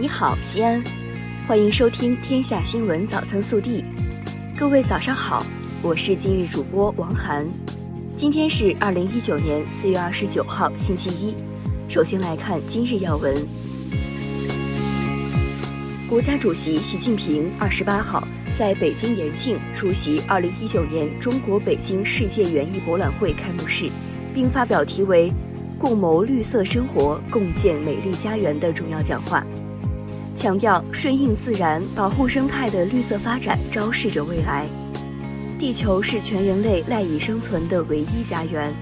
你好，西安，欢迎收听《天下新闻早餐速递》。各位早上好，我是今日主播王涵。今天是二零一九年四月二十九号，星期一。首先来看今日要闻。国家主席习近平二十八号在北京延庆出席二零一九年中国北京世界园艺博览会开幕式，并发表题为“共谋绿色生活，共建美丽家园”的重要讲话。强调顺应自然、保护生态的绿色发展昭示着未来。地球是全人类赖以生存的唯一家园，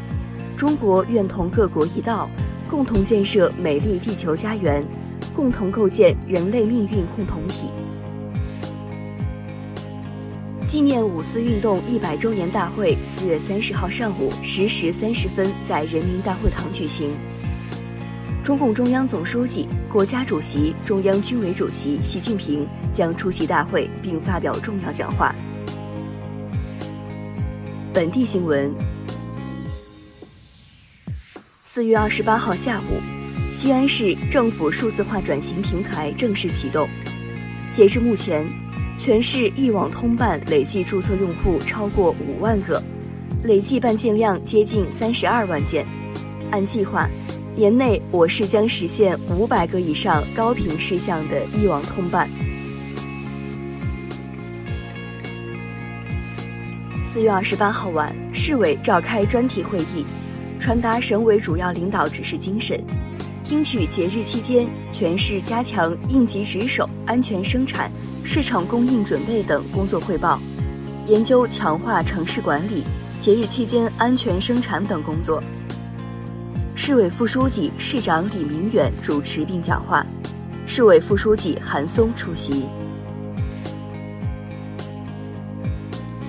中国愿同各国一道，共同建设美丽地球家园，共同构建人类命运共同体。纪念五四运动一百周年大会四月三十号上午十时三十分在人民大会堂举行。中共中央总书记、国家主席、中央军委主席习近平将出席大会并发表重要讲话。本地新闻：四月二十八号下午，西安市政府数字化转型平台正式启动。截至目前，全市一网通办累计注册用户超过五万个，累计办件量接近三十二万件。按计划。年内，我市将实现五百个以上高频事项的一网通办。四月二十八号晚，市委召开专题会议，传达省委主要领导指示精神，听取节日期间全市加强应急值守、安全生产、市场供应准备等工作汇报，研究强化城市管理、节日期间安全生产等工作。市委副书记、市长李明远主持并讲话，市委副书记韩松出席。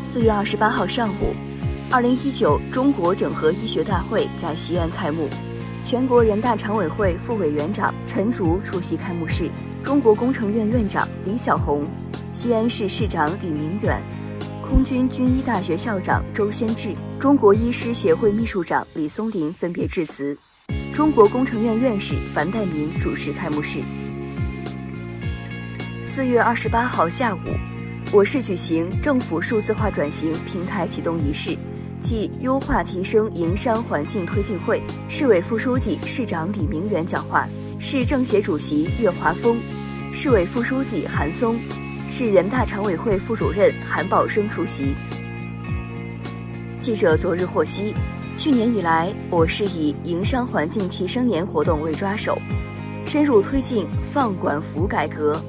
四月二十八号上午，二零一九中国整合医学大会在西安开幕，全国人大常委会副委员长陈竺出席开幕式，中国工程院院长李小红、西安市市长李明远、空军军医大学校长周先志。中国医师协会秘书长李松林分别致辞，中国工程院院士樊代民主持开幕式。四月二十八号下午，我市举行政府数字化转型平台启动仪式暨优化提升营商环境推进会，市委副书记、市长李明远讲话，市政协主席岳华峰、市委副书记韩松、市人大常委会副主任韩宝生出席。记者昨日获悉，去年以来，我市以营商环境提升年活动为抓手，深入推进放管服改革，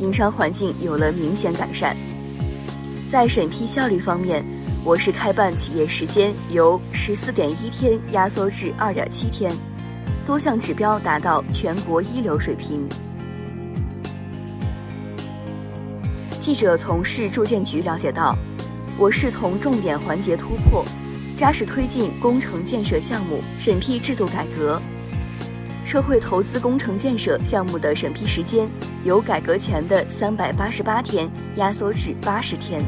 营商环境有了明显改善。在审批效率方面，我市开办企业时间由十四点一天压缩至二点七天，多项指标达到全国一流水平。记者从市住建局了解到。我市从重点环节突破，扎实推进工程建设项目审批制度改革。社会投资工程建设项目的审批时间由改革前的三百八十八天压缩至八十天。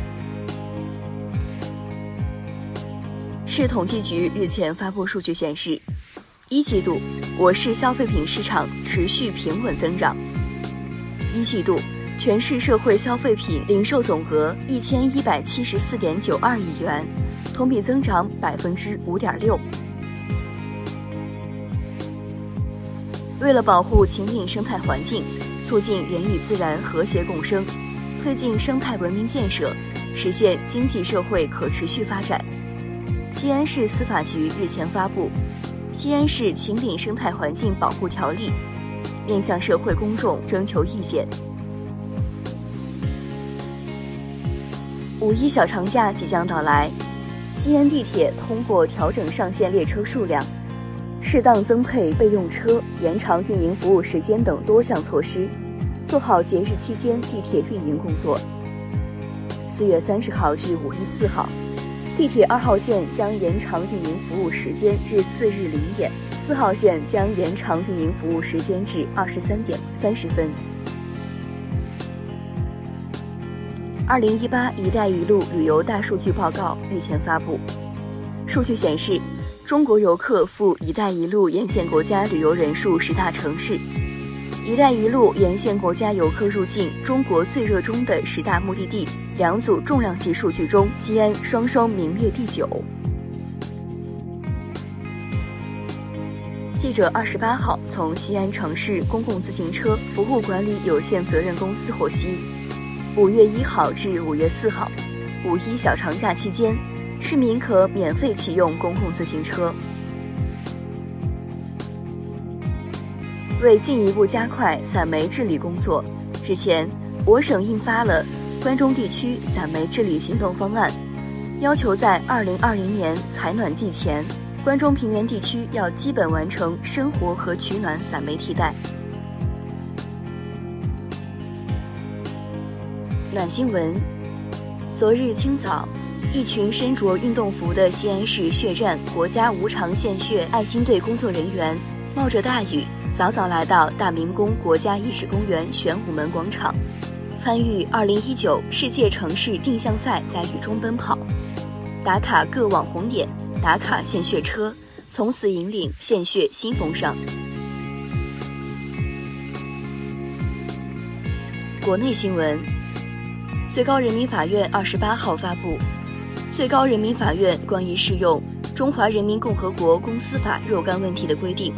市统计局日前发布数据显示，一季度我市消费品市场持续平稳增长。一季度。全市社会消费品零售总额一千一百七十四点九二亿元，同比增长百分之五点六。为了保护秦岭生态环境，促进人与自然和谐共生，推进生态文明建设，实现经济社会可持续发展，西安市司法局日前发布《西安市秦岭生态环境保护条例》，面向社会公众征求意见。五一小长假即将到来，西安地铁通过调整上线列车数量、适当增配备用车、延长运营服务时间等多项措施，做好节日期间地铁运营工作。四月三十号至五月四号，地铁二号线将延长运营服务时间至次日零点，四号线将延长运营服务时间至二十三点三十分。二零一八“一带一路”旅游大数据报告日前发布，数据显示，中国游客赴“一带一路”沿线国家旅游人数十大城市，“一带一路”沿线国家游客入境中国最热衷的十大目的地，两组重量级数据中，西安双双名列第九。记者二十八号从西安城市公共自行车服务管理有限责任公司获悉，五月一号至五月四号，五一小长假期间，市民可免费启用公共自行车。为进一步加快散煤治理工作，日前，我省印发了关中地区散煤治理行动方案，要求在二零二零年采暖季前，关中平原地区要基本完成生活和取暖散煤替代。暖新闻：昨日清早，一群身着运动服的西安市血战国家无偿献血爱心队工作人员，冒着大雨。早早来到大明宫国家遗址公园玄武门广场，参与2019世界城市定向赛，在雨中奔跑，打卡各网红点，打卡献血车，从此引领献血新风尚。国内新闻：最高人民法院二十八号发布《最高人民法院关于适用《中华人民共和国公司法》若干问题的规定》。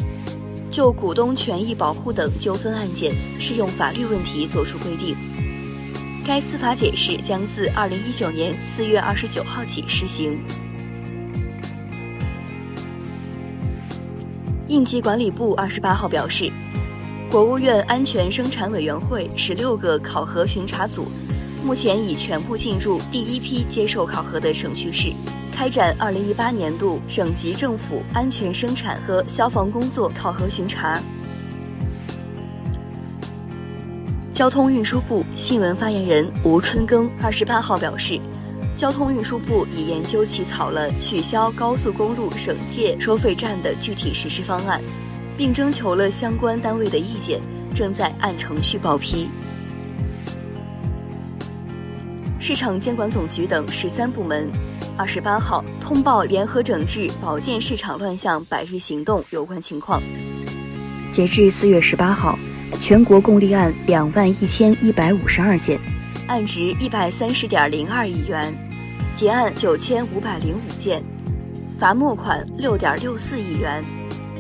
就股东权益保护等纠纷案件适用法律问题作出规定。该司法解释将自二零一九年四月二十九号起施行。应急管理部二十八号表示，国务院安全生产委员会十六个考核巡查组，目前已全部进入第一批接受考核的省区市。开展二零一八年度省级政府安全生产和消防工作考核巡查。交通运输部新闻发言人吴春耕二十八号表示，交通运输部已研究起草了取消高速公路省界收费站的具体实施方案，并征求了相关单位的意见，正在按程序报批。市场监管总局等十三部门。二十八号通报联合整治保健市场乱象百日行动有关情况。截至四月十八号，全国共立案两万一千一百五十二件，案值一百三十点零二亿元，结案九千五百零五件，罚没款六点六四亿元，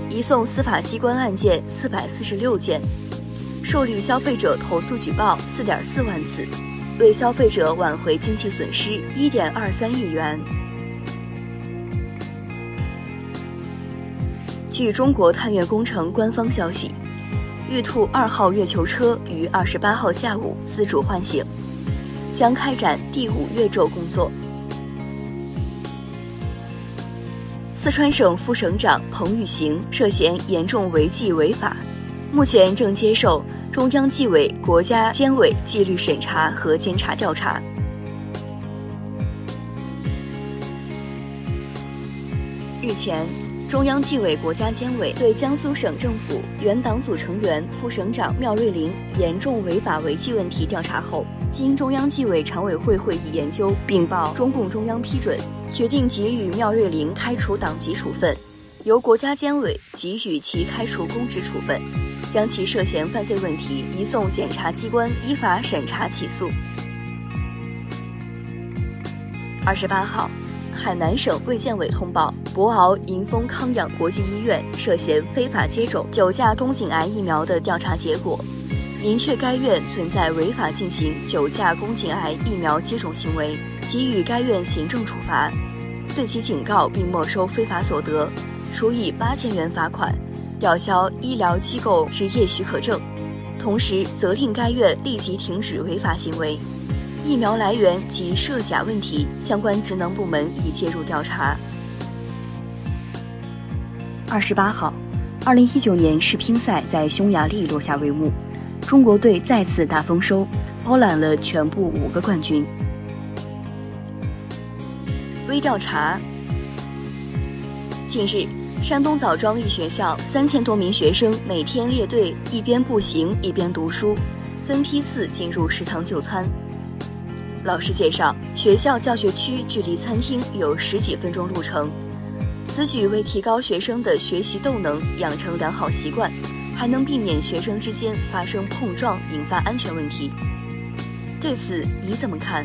移送司法机关案件四百四十六件，受理消费者投诉举报四点四万次。为消费者挽回经济损失一点二三亿元。据中国探月工程官方消息，玉兔二号月球车于二十八号下午自主唤醒，将开展第五月昼工作。四川省副省长彭宇行涉嫌严重违纪违法，目前正接受。中央纪委国家监委纪律审查和监察调查。日前，中央纪委国家监委对江苏省政府原党组成员、副省长缪瑞林严重违法违纪问题调查后，经中央纪委常委会会议研究，并报中共中央批准，决定给予缪瑞林开除党籍处分，由国家监委给予其开除公职处分。将其涉嫌犯罪问题移送检察机关依法审查起诉。二十八号，海南省卫健委通报博鳌迎风康养国际医院涉嫌非法接种九价宫颈癌疫苗的调查结果，明确该院存在违法进行九价宫颈癌疫苗接种行为，给予该院行政处罚，对其警告并没收非法所得，处以八千元罚款。吊销医疗机构执业许可证，同时责令该院立即停止违法行为。疫苗来源及涉假问题，相关职能部门已介入调查。二十八号，二零一九年世乒赛在匈牙利落下帷幕，中国队再次大丰收，包揽了全部五个冠军。微调查，近日。山东枣庄一学校三千多名学生每天列队，一边步行一边读书，分批次进入食堂就餐。老师介绍，学校教学区距离餐厅有十几分钟路程，此举为提高学生的学习动能，养成良好习惯，还能避免学生之间发生碰撞，引发安全问题。对此你怎么看？